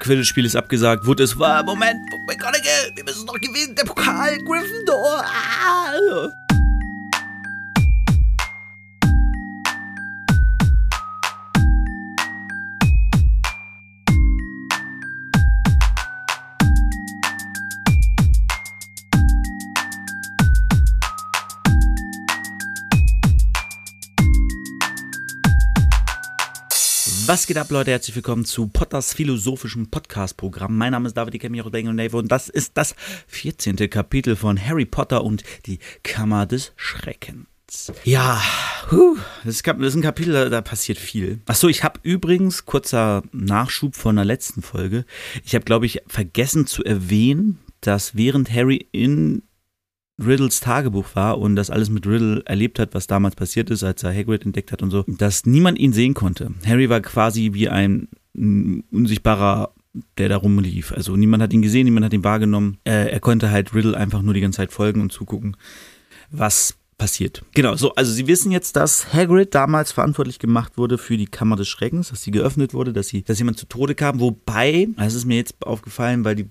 Quidditch-Spiel ist abgesagt, wurde es war, Moment, McGonagall, wir müssen noch gewinnen, der Pokal, Gryffindor. Ah. Geht ab, Leute? Herzlich willkommen zu Potters philosophischem Podcast-Programm. Mein Name ist David Camillo Nave und das ist das 14. Kapitel von Harry Potter und die Kammer des Schreckens. Ja, huh, das, ist, ein Kapitel, da passiert viel. Achso, ich habe übrigens, kurzer Nachschub von der letzten Folge, ich habe, glaube ich, vergessen zu erwähnen, dass während Harry in Riddles Tagebuch war und das alles mit Riddle erlebt hat, was damals passiert ist, als er Hagrid entdeckt hat und so, dass niemand ihn sehen konnte. Harry war quasi wie ein unsichtbarer der da rumlief. Also niemand hat ihn gesehen, niemand hat ihn wahrgenommen. Äh, er konnte halt Riddle einfach nur die ganze Zeit folgen und zugucken, was passiert. Genau, so, also Sie wissen jetzt, dass Hagrid damals verantwortlich gemacht wurde für die Kammer des Schreckens, dass sie geöffnet wurde, dass sie, dass jemand zu Tode kam, wobei, das ist mir jetzt aufgefallen, weil die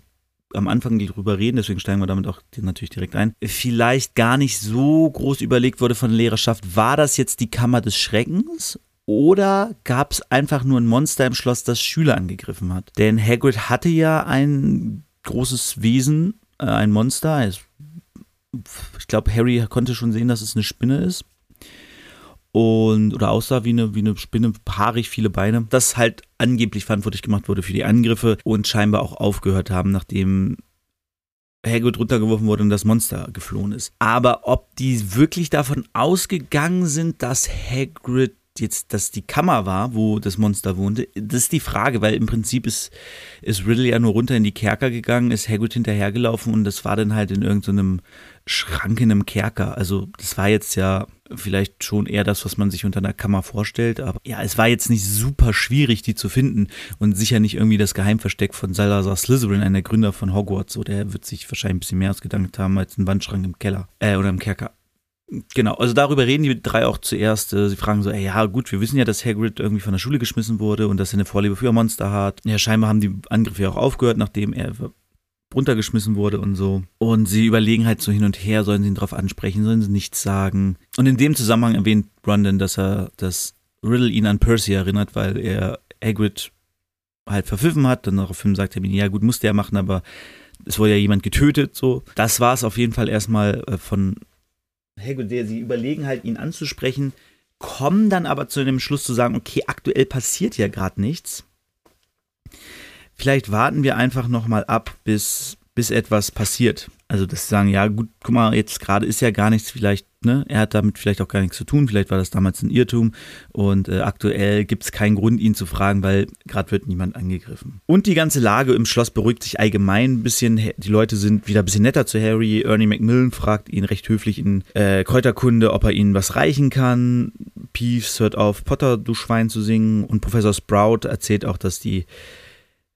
am Anfang drüber reden, deswegen steigen wir damit auch natürlich direkt ein, vielleicht gar nicht so groß überlegt wurde von der Lehrerschaft, war das jetzt die Kammer des Schreckens oder gab es einfach nur ein Monster im Schloss, das Schüler angegriffen hat? Denn Hagrid hatte ja ein großes Wesen, äh, ein Monster. Ich glaube, Harry konnte schon sehen, dass es eine Spinne ist und oder aussah wie eine, wie eine Spinne, haarig, viele Beine, das halt angeblich verantwortlich gemacht wurde für die Angriffe und scheinbar auch aufgehört haben, nachdem Hagrid runtergeworfen wurde und das Monster geflohen ist. Aber ob die wirklich davon ausgegangen sind, dass Hagrid jetzt das die Kammer war, wo das Monster wohnte, das ist die Frage, weil im Prinzip ist, ist Riddle ja nur runter in die Kerker gegangen, ist Hagrid hinterhergelaufen und das war dann halt in irgendeinem Schrank in einem Kerker. Also das war jetzt ja vielleicht schon eher das, was man sich unter einer Kammer vorstellt, aber ja, es war jetzt nicht super schwierig, die zu finden und sicher nicht irgendwie das Geheimversteck von Salazar Slytherin, einer Gründer von Hogwarts, so der wird sich wahrscheinlich ein bisschen mehr ausgedankt haben als ein Wandschrank im Keller äh, oder im Kerker. Genau, also darüber reden die drei auch zuerst. Äh, sie fragen so, ey, ja gut, wir wissen ja, dass Hagrid irgendwie von der Schule geschmissen wurde und dass er eine Vorliebe für Monster hat. Ja, scheinbar haben die Angriffe ja auch aufgehört, nachdem er runtergeschmissen wurde und so. Und sie überlegen halt so hin und her, sollen sie ihn drauf ansprechen, sollen sie nichts sagen. Und in dem Zusammenhang erwähnt Brandon, dass er, dass Riddle ihn an Percy erinnert, weil er Hagrid halt verpfiffen hat. Dann daraufhin sagt er mir, ja gut, musste er machen, aber es wurde ja jemand getötet, so. Das war es auf jeden Fall erstmal äh, von Hagrid, der sie überlegen halt, ihn anzusprechen, kommen dann aber zu dem Schluss zu sagen, okay, aktuell passiert ja gerade nichts. Vielleicht warten wir einfach noch mal ab, bis, bis etwas passiert. Also, dass sie sagen, ja, gut, guck mal, jetzt gerade ist ja gar nichts, vielleicht, ne, er hat damit vielleicht auch gar nichts zu tun, vielleicht war das damals ein Irrtum und äh, aktuell gibt es keinen Grund, ihn zu fragen, weil gerade wird niemand angegriffen. Und die ganze Lage im Schloss beruhigt sich allgemein ein bisschen. Die Leute sind wieder ein bisschen netter zu Harry. Ernie Macmillan fragt ihn recht höflich in äh, Kräuterkunde, ob er ihnen was reichen kann. Peeves hört auf, Potter, du Schwein zu singen und Professor Sprout erzählt auch, dass die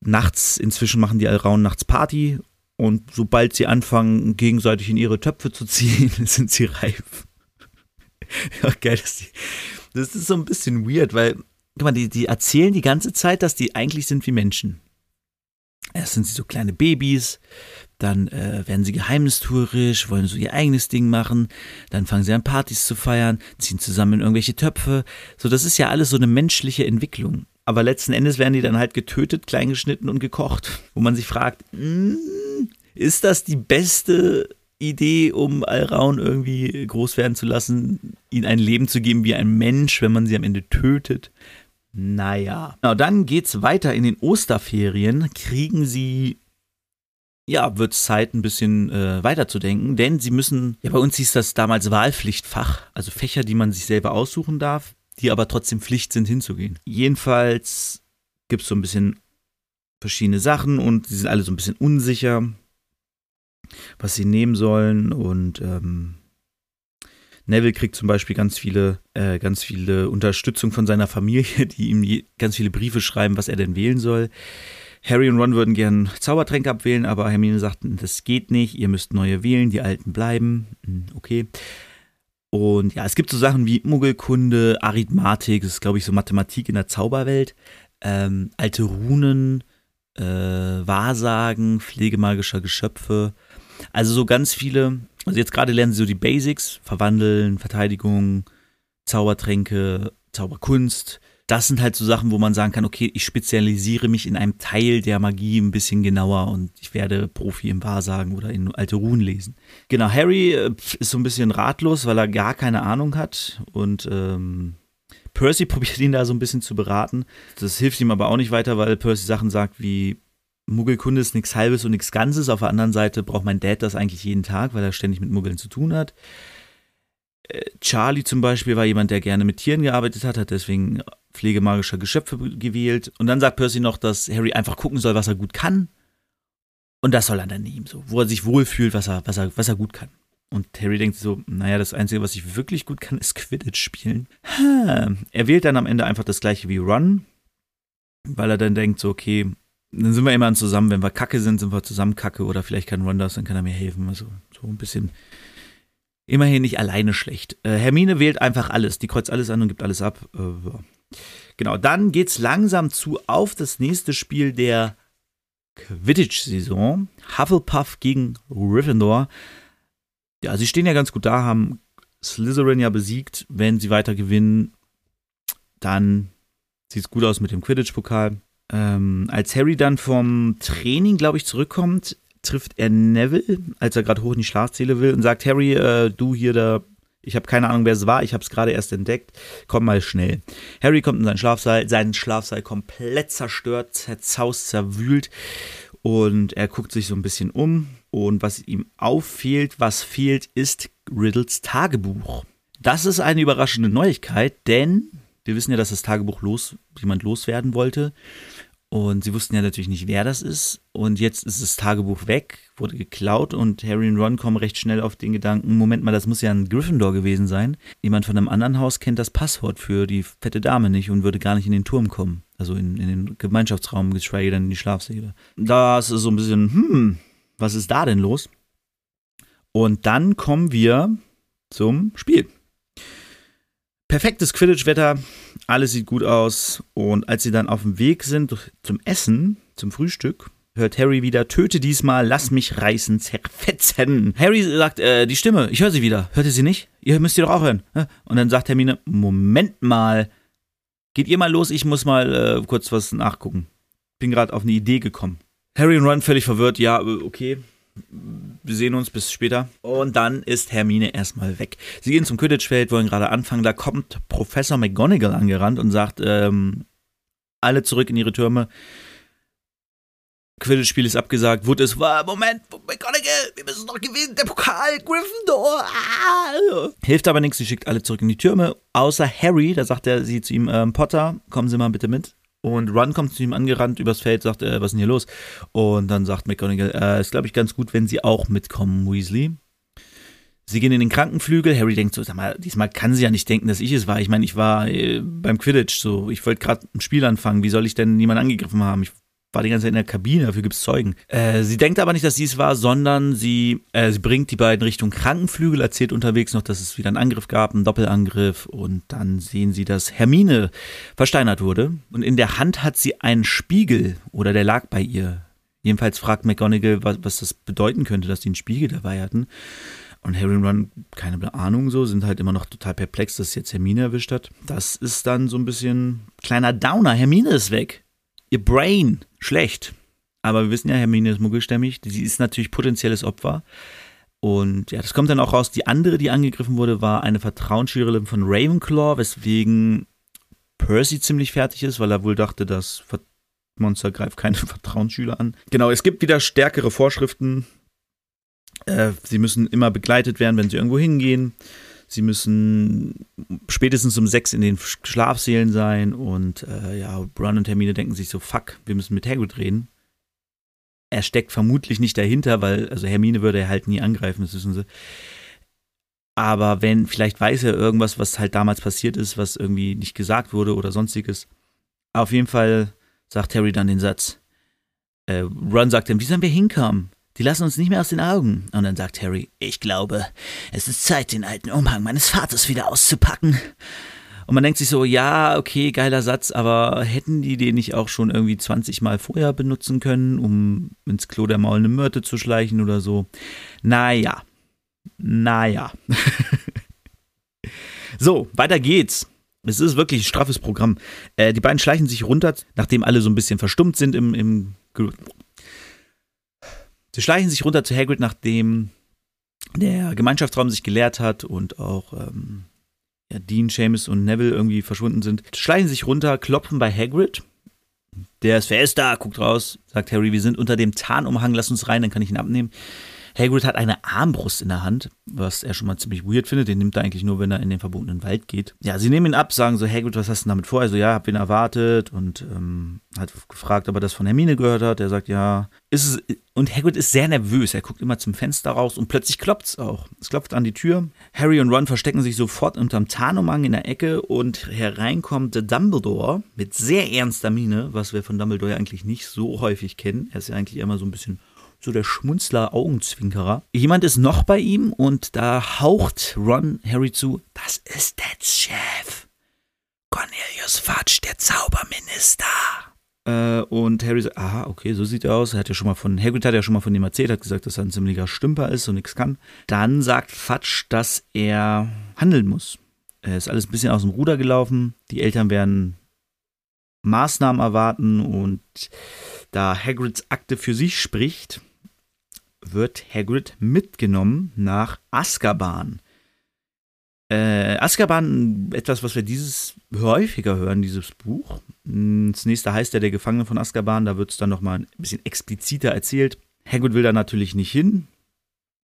nachts, inzwischen machen die Alraun nachts Party und sobald sie anfangen, gegenseitig in ihre Töpfe zu ziehen, sind sie reif. ja, geil, das, die, das ist so ein bisschen weird, weil, guck mal, die, die erzählen die ganze Zeit, dass die eigentlich sind wie Menschen. Erst sind sie so kleine Babys, dann äh, werden sie geheimnistuerisch, wollen so ihr eigenes Ding machen, dann fangen sie an Partys zu feiern, ziehen zusammen in irgendwelche Töpfe. So, das ist ja alles so eine menschliche Entwicklung. Aber letzten Endes werden die dann halt getötet, kleingeschnitten und gekocht. Wo man sich fragt, mm, ist das die beste Idee, um Alraun irgendwie groß werden zu lassen, ihnen ein Leben zu geben wie ein Mensch, wenn man sie am Ende tötet? Naja. Genau, dann geht's weiter in den Osterferien. Kriegen sie ja, wird es Zeit, ein bisschen äh, weiterzudenken, denn sie müssen, ja, bei uns hieß das damals Wahlpflichtfach, also Fächer, die man sich selber aussuchen darf die aber trotzdem Pflicht sind, hinzugehen. Jedenfalls gibt es so ein bisschen verschiedene Sachen und sie sind alle so ein bisschen unsicher, was sie nehmen sollen. Und ähm, Neville kriegt zum Beispiel ganz viele, äh, ganz viele Unterstützung von seiner Familie, die ihm je, ganz viele Briefe schreiben, was er denn wählen soll. Harry und Ron würden gern Zaubertränke abwählen, aber Hermine sagt, das geht nicht, ihr müsst neue wählen, die alten bleiben. Hm, okay. Und ja, es gibt so Sachen wie Muggelkunde, Arithmatik, das ist glaube ich so Mathematik in der Zauberwelt, ähm, alte Runen, äh, Wahrsagen, Pflege magischer Geschöpfe. Also so ganz viele, also jetzt gerade lernen sie so die Basics, Verwandeln, Verteidigung, Zaubertränke, Zauberkunst. Das sind halt so Sachen, wo man sagen kann, okay, ich spezialisiere mich in einem Teil der Magie ein bisschen genauer und ich werde Profi im Wahrsagen oder in alte Runen lesen. Genau, Harry äh, ist so ein bisschen ratlos, weil er gar keine Ahnung hat und ähm, Percy probiert ihn da so ein bisschen zu beraten. Das hilft ihm aber auch nicht weiter, weil Percy Sachen sagt wie, Muggelkunde ist nichts Halbes und nichts Ganzes. Auf der anderen Seite braucht mein Dad das eigentlich jeden Tag, weil er ständig mit Muggeln zu tun hat. Charlie zum Beispiel war jemand, der gerne mit Tieren gearbeitet hat, hat deswegen Pflege magischer Geschöpfe gewählt. Und dann sagt Percy noch, dass Harry einfach gucken soll, was er gut kann. Und das soll er dann nehmen, so, wo er sich wohlfühlt, was er, was er, was er gut kann. Und Harry denkt so, naja, das Einzige, was ich wirklich gut kann, ist Quidditch spielen. Er wählt dann am Ende einfach das gleiche wie Ron, weil er dann denkt so, okay, dann sind wir immer zusammen, wenn wir kacke sind, sind wir zusammen kacke oder vielleicht kann Ron das, dann kann er mir helfen. Also so ein bisschen immerhin nicht alleine schlecht. Äh, Hermine wählt einfach alles, die kreuzt alles an und gibt alles ab. Äh, genau, dann geht's langsam zu auf das nächste Spiel der Quidditch-Saison. Hufflepuff gegen Gryffindor. Ja, sie stehen ja ganz gut da, haben Slytherin ja besiegt. Wenn sie weiter gewinnen, dann sieht es gut aus mit dem Quidditch-Pokal. Ähm, als Harry dann vom Training, glaube ich, zurückkommt, trifft er Neville, als er gerade hoch in die Schlafzähle will und sagt, Harry, äh, du hier da, ich habe keine Ahnung, wer es war, ich habe es gerade erst entdeckt, komm mal schnell. Harry kommt in seinen Schlafsaal, sein Schlafsaal komplett zerstört, zerzaust, zerwühlt und er guckt sich so ein bisschen um und was ihm auffehlt, was fehlt, ist Riddles Tagebuch. Das ist eine überraschende Neuigkeit, denn wir wissen ja, dass das Tagebuch los, jemand loswerden wollte. Und sie wussten ja natürlich nicht, wer das ist. Und jetzt ist das Tagebuch weg, wurde geklaut und Harry und Ron kommen recht schnell auf den Gedanken, Moment mal, das muss ja ein Gryffindor gewesen sein. Jemand von einem anderen Haus kennt das Passwort für die fette Dame nicht und würde gar nicht in den Turm kommen. Also in, in den Gemeinschaftsraum, geschweige denn in die Schlafsäle. Das ist so ein bisschen, hm, was ist da denn los? Und dann kommen wir zum Spiel. Perfektes Quidditch-Wetter, alles sieht gut aus. Und als sie dann auf dem Weg sind zum Essen, zum Frühstück, hört Harry wieder, töte diesmal, lass mich reißen, zerfetzen. Harry sagt, äh, die Stimme, ich höre sie wieder. Hört ihr sie nicht? Ihr müsst sie doch auch hören. Und dann sagt Hermine, Moment mal, geht ihr mal los, ich muss mal äh, kurz was nachgucken. Bin gerade auf eine Idee gekommen. Harry und Ron völlig verwirrt, ja, äh, okay. Wir sehen uns bis später. Und dann ist Hermine erstmal weg. Sie gehen zum Quidditch-Feld, wollen gerade anfangen. Da kommt Professor McGonagall angerannt und sagt, ähm, alle zurück in ihre Türme. Quidditch-Spiel ist abgesagt. Es, war, Moment, McGonagall, wir müssen noch gewinnen, der Pokal, Gryffindor. Ah. Hilft aber nichts, sie schickt alle zurück in die Türme, außer Harry, da sagt er sie zu ihm, ähm, Potter, kommen Sie mal bitte mit. Und Run kommt zu ihm angerannt übers Feld, sagt, äh, was ist denn hier los? Und dann sagt McGonagall, äh, ist glaube ich ganz gut, wenn sie auch mitkommen, Weasley. Sie gehen in den Krankenflügel. Harry denkt so, sag mal, diesmal kann sie ja nicht denken, dass ich es war. Ich meine, ich war äh, beim Quidditch so. Ich wollte gerade ein Spiel anfangen. Wie soll ich denn niemanden angegriffen haben? Ich war die ganze Zeit in der Kabine, dafür gibt es Zeugen. Äh, sie denkt aber nicht, dass sie es war, sondern sie, äh, sie bringt die beiden Richtung Krankenflügel, erzählt unterwegs noch, dass es wieder einen Angriff gab, einen Doppelangriff und dann sehen sie, dass Hermine versteinert wurde und in der Hand hat sie einen Spiegel oder der lag bei ihr. Jedenfalls fragt McGonagall, was, was das bedeuten könnte, dass die einen Spiegel dabei hatten. Und Harry und Ron, keine Ahnung so, sind halt immer noch total perplex, dass jetzt Hermine erwischt hat. Das ist dann so ein bisschen kleiner Downer. Hermine ist weg. Ihr Brain schlecht. Aber wir wissen ja, Hermine ist muggelstämmig. Sie ist natürlich potenzielles Opfer. Und ja, das kommt dann auch raus. Die andere, die angegriffen wurde, war eine Vertrauensschülerin von Ravenclaw, weswegen Percy ziemlich fertig ist, weil er wohl dachte, das Monster greift keine Vertrauensschüler an. Genau, es gibt wieder stärkere Vorschriften. Äh, sie müssen immer begleitet werden, wenn sie irgendwo hingehen. Sie müssen spätestens um sechs in den Schlafsälen sein und äh, ja, Ron und Hermine denken sich so, fuck, wir müssen mit Hagrid reden. Er steckt vermutlich nicht dahinter, weil, also Hermine würde er halt nie angreifen, das wissen sie. Aber wenn, vielleicht weiß er irgendwas, was halt damals passiert ist, was irgendwie nicht gesagt wurde oder sonstiges. Auf jeden Fall sagt Harry dann den Satz. Äh, Ron sagt ihm, wie sollen wir hinkommen? Die lassen uns nicht mehr aus den Augen. Und dann sagt Harry, ich glaube, es ist Zeit, den alten Umhang meines Vaters wieder auszupacken. Und man denkt sich so, ja, okay, geiler Satz, aber hätten die den nicht auch schon irgendwie 20 Mal vorher benutzen können, um ins Klo der Maul eine Myrte zu schleichen oder so? Naja. Naja. so, weiter geht's. Es ist wirklich ein straffes Programm. Äh, die beiden schleichen sich runter, nachdem alle so ein bisschen verstummt sind im, im Sie schleichen sich runter zu Hagrid, nachdem der Gemeinschaftsraum sich geleert hat und auch ähm, ja, Dean, Seamus und Neville irgendwie verschwunden sind. Schleichen sich runter, klopfen bei Hagrid. Der ist, wer ist da? Guckt raus, sagt Harry, wir sind unter dem Tarnumhang, lass uns rein, dann kann ich ihn abnehmen. Hagrid hat eine Armbrust in der Hand, was er schon mal ziemlich weird findet. Den nimmt er eigentlich nur, wenn er in den verbotenen Wald geht. Ja, sie nehmen ihn ab, sagen so, Hagrid, was hast du damit vor? Also ja, hab ihn erwartet und ähm, hat gefragt, ob er das von Hermine gehört hat. Er sagt ja, ist es. Und Hagrid ist sehr nervös. Er guckt immer zum Fenster raus und plötzlich klopft's auch. Es klopft an die Tür. Harry und Ron verstecken sich sofort unterm Tarnumhang in der Ecke und hereinkommt Dumbledore mit sehr ernster Miene, was wir von Dumbledore eigentlich nicht so häufig kennen. Er ist ja eigentlich immer so ein bisschen so der Schmunzler Augenzwinkerer. Jemand ist noch bei ihm und da haucht Ron Harry zu, das ist der Chef. Cornelius Fudge, der Zauberminister. Äh, und Harry sagt, aha, okay, so sieht er aus. Er hat ja schon mal von, Hagrid hat ja schon mal von ihm erzählt, hat gesagt, dass er ein ziemlicher Stümper ist und nichts kann. Dann sagt Fudge, dass er handeln muss. Er ist alles ein bisschen aus dem Ruder gelaufen. Die Eltern werden Maßnahmen erwarten und da Hagrids Akte für sich spricht, wird Hagrid mitgenommen nach Azkaban. Äh, Azkaban, etwas, was wir dieses häufiger hören, dieses Buch. Das nächste heißt ja der Gefangene von Azkaban, da wird es dann nochmal ein bisschen expliziter erzählt. Hagrid will da natürlich nicht hin.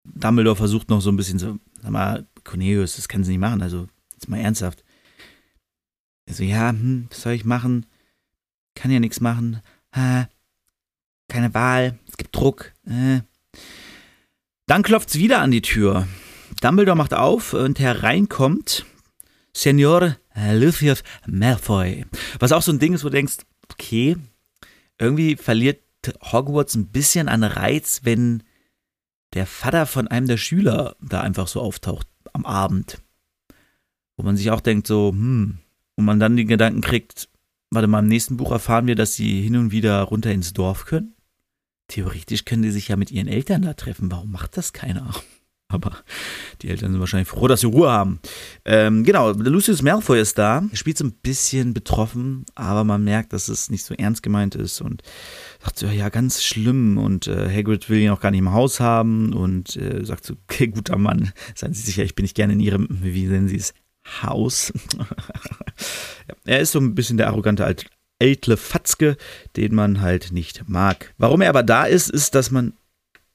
Dumbledore versucht noch so ein bisschen so, sag mal, Cornelius, das kann sie nicht machen, also jetzt mal ernsthaft. Also ja, hm, was soll ich machen? Kann ja nichts machen. Ha, keine Wahl, es gibt Druck. Äh. Dann klopft es wieder an die Tür. Dumbledore macht auf und hereinkommt Senior Lucius Malfoy. Was auch so ein Ding ist, wo du denkst, okay, irgendwie verliert Hogwarts ein bisschen an Reiz, wenn der Vater von einem der Schüler da einfach so auftaucht am Abend. Wo man sich auch denkt, so, hm, und man dann den Gedanken kriegt, warte mal, im nächsten Buch erfahren wir, dass sie hin und wieder runter ins Dorf können. Theoretisch können die sich ja mit ihren Eltern da treffen. Warum macht das keiner? Aber die Eltern sind wahrscheinlich froh, dass sie Ruhe haben. Ähm, genau, Lucius Malfoy ist da. Er spielt so ein bisschen betroffen, aber man merkt, dass es nicht so ernst gemeint ist und sagt so, ja, ganz schlimm. Und äh, Hagrid will ihn auch gar nicht im Haus haben und äh, sagt so, okay, guter Mann, seien Sie sicher, ich bin nicht gerne in Ihrem, wie nennen Sie es, Haus. ja, er ist so ein bisschen der arrogante eitle Fatzke, den man halt nicht mag. Warum er aber da ist, ist, dass man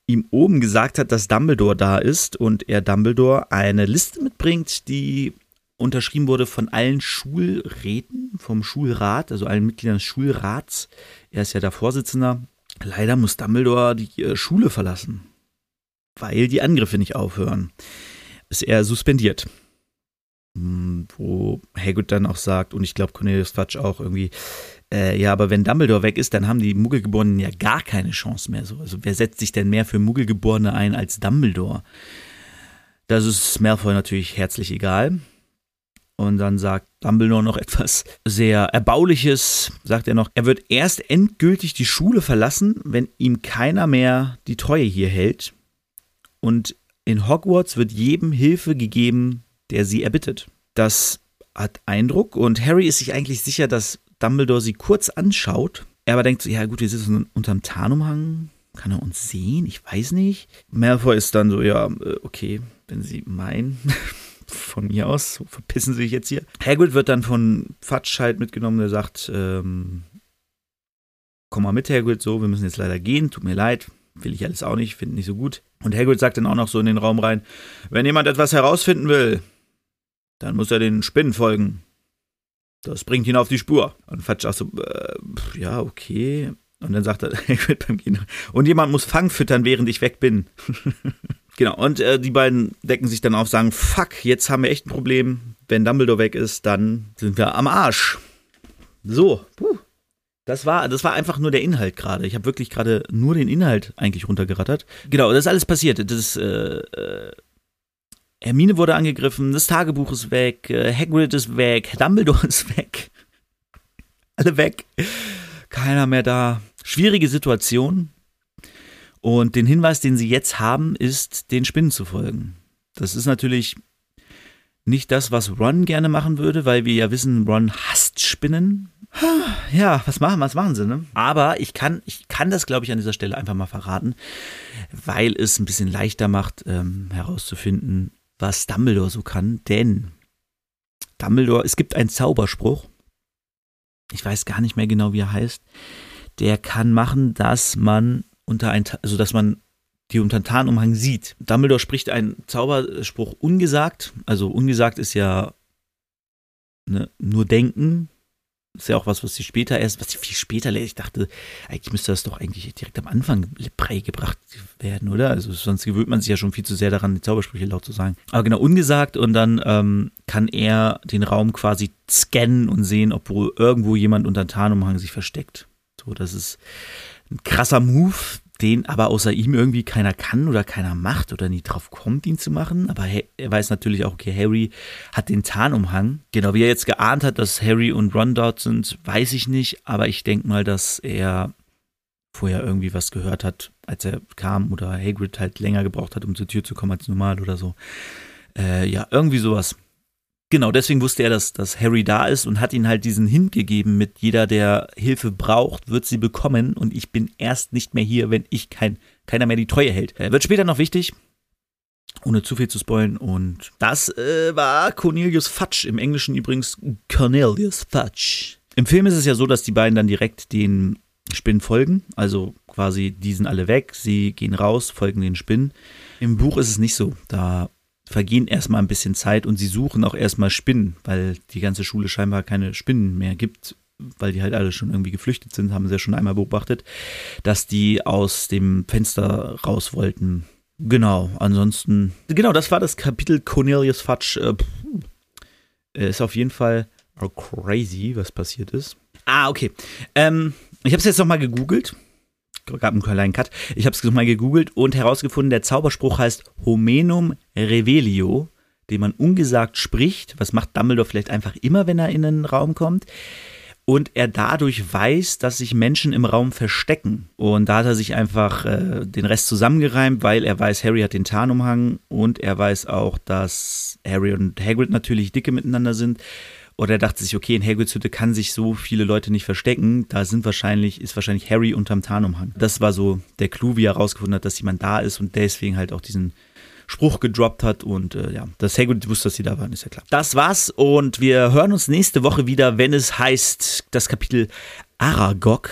ihm oben gesagt hat, dass Dumbledore da ist und er Dumbledore eine Liste mitbringt, die unterschrieben wurde von allen Schulräten, vom Schulrat, also allen Mitgliedern des Schulrats. Er ist ja der Vorsitzender. Leider muss Dumbledore die äh, Schule verlassen, weil die Angriffe nicht aufhören. Ist er suspendiert. Hm, wo Hagrid dann auch sagt, und ich glaube Cornelius Fudge auch irgendwie, äh, ja, aber wenn Dumbledore weg ist, dann haben die Muggelgeborenen ja gar keine Chance mehr. So. Also wer setzt sich denn mehr für Muggelgeborene ein als Dumbledore? Das ist Malfoy natürlich herzlich egal. Und dann sagt Dumbledore noch etwas sehr Erbauliches, sagt er noch, er wird erst endgültig die Schule verlassen, wenn ihm keiner mehr die Treue hier hält. Und in Hogwarts wird jedem Hilfe gegeben, der sie erbittet. Das hat Eindruck und Harry ist sich eigentlich sicher, dass Dumbledore sie kurz anschaut. Er aber denkt so, ja gut, wir sitzen unterm Tarnumhang. Kann er uns sehen? Ich weiß nicht. Malfoy ist dann so, ja, äh, okay, wenn Sie meinen. von mir aus, so verpissen Sie sich jetzt hier. Hagrid wird dann von Fatsch halt mitgenommen, der sagt, ähm, komm mal mit, Hagrid, so, wir müssen jetzt leider gehen, tut mir leid, will ich alles auch nicht, finde nicht so gut. Und Hagrid sagt dann auch noch so in den Raum rein, wenn jemand etwas herausfinden will, dann muss er den Spinnen folgen. Das bringt ihn auf die Spur. Und Fatsch auch so, äh, ja, okay. Und dann sagt er, beim Gehen, und jemand muss Fang füttern, während ich weg bin. genau, und äh, die beiden decken sich dann auf, sagen, fuck, jetzt haben wir echt ein Problem. Wenn Dumbledore weg ist, dann sind wir am Arsch. So, puh. Das war, das war einfach nur der Inhalt gerade. Ich habe wirklich gerade nur den Inhalt eigentlich runtergerattert. Genau, das ist alles passiert. Das, äh, äh Hermine wurde angegriffen, das Tagebuch ist weg, äh, Hagrid ist weg, Dumbledore ist weg. Alle weg. Keiner mehr da. Schwierige Situation. Und den Hinweis, den sie jetzt haben, ist, den Spinnen zu folgen. Das ist natürlich nicht das, was Ron gerne machen würde, weil wir ja wissen, Ron hasst Spinnen. Ja, was machen, was machen sie, ne? Aber ich kann, ich kann das, glaube ich, an dieser Stelle einfach mal verraten, weil es ein bisschen leichter macht, ähm, herauszufinden, was Dumbledore so kann. Denn Dumbledore, es gibt einen Zauberspruch, ich weiß gar nicht mehr genau, wie er heißt, der kann machen, dass man unter ein, also dass man die unter den Tarnumhang sieht. Dumbledore spricht einen Zauberspruch ungesagt, also ungesagt ist ja ne, nur denken, ist ja auch was, was sie später erst, was sie viel später lernt. Ich dachte, eigentlich müsste das doch eigentlich direkt am Anfang beigebracht werden, oder? Also sonst gewöhnt man sich ja schon viel zu sehr daran, die Zaubersprüche laut zu sagen. Aber genau, ungesagt und dann ähm, kann er den Raum quasi scannen und sehen, ob irgendwo jemand unter Tarnumhang sich versteckt. So, das ist ein krasser Move, den aber außer ihm irgendwie keiner kann oder keiner macht oder nie drauf kommt, ihn zu machen. Aber er weiß natürlich auch, okay, Harry hat den Tarnumhang. Genau, wie er jetzt geahnt hat, dass Harry und Ron dort sind, weiß ich nicht. Aber ich denke mal, dass er vorher irgendwie was gehört hat, als er kam oder Hagrid halt länger gebraucht hat, um zur Tür zu kommen als normal oder so. Äh, ja, irgendwie sowas. Genau, deswegen wusste er, dass, dass Harry da ist und hat ihn halt diesen Hint gegeben mit jeder, der Hilfe braucht, wird sie bekommen und ich bin erst nicht mehr hier, wenn ich kein, keiner mehr die Treue hält. Er wird später noch wichtig, ohne zu viel zu spoilen und das äh, war Cornelius Fudge, im Englischen übrigens Cornelius Fudge. Im Film ist es ja so, dass die beiden dann direkt den Spinnen folgen, also quasi die sind alle weg, sie gehen raus, folgen den Spinnen. Im Buch ist es nicht so, da vergehen erstmal ein bisschen Zeit und sie suchen auch erstmal Spinnen, weil die ganze Schule scheinbar keine Spinnen mehr gibt, weil die halt alle schon irgendwie geflüchtet sind, haben sie ja schon einmal beobachtet, dass die aus dem Fenster raus wollten. Genau, ansonsten, genau, das war das Kapitel Cornelius Fudge. Äh, ist auf jeden Fall crazy, was passiert ist. Ah, okay. Ähm, ich habe es jetzt nochmal gegoogelt gab einen kleinen Cut. Ich habe es mal gegoogelt und herausgefunden, der Zauberspruch heißt Homenum Revelio, den man ungesagt spricht. Was macht Dumbledore vielleicht einfach immer, wenn er in einen Raum kommt? Und er dadurch weiß, dass sich Menschen im Raum verstecken. Und da hat er sich einfach äh, den Rest zusammengereimt, weil er weiß, Harry hat den Tarnumhang und er weiß auch, dass Harry und Hagrid natürlich dicke miteinander sind. Oder er dachte sich, okay, in Hagrids Hütte kann sich so viele Leute nicht verstecken. Da sind wahrscheinlich, ist wahrscheinlich Harry unterm Tarnumhang. Das war so der Clou, wie er herausgefunden hat, dass jemand da ist und deswegen halt auch diesen Spruch gedroppt hat und äh, ja, dass Hagrid wusste, dass sie da waren, ist ja klar. Das war's und wir hören uns nächste Woche wieder, wenn es heißt, das Kapitel Aragog.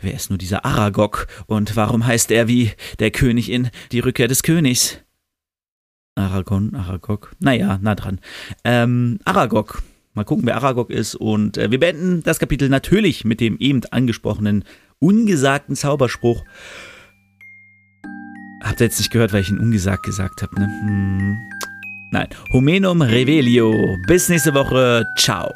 Wer ist nur dieser Aragog und warum heißt er wie der König in Die Rückkehr des Königs? Aragon, Aragog. Naja, nah dran. Ähm, Aragog. Mal gucken, wer Aragog ist. Und äh, wir beenden das Kapitel natürlich mit dem eben angesprochenen, ungesagten Zauberspruch. Habt ihr jetzt nicht gehört, weil ich ihn ungesagt gesagt habe, ne? Hm. Nein. Homenum Revelio. Bis nächste Woche. Ciao.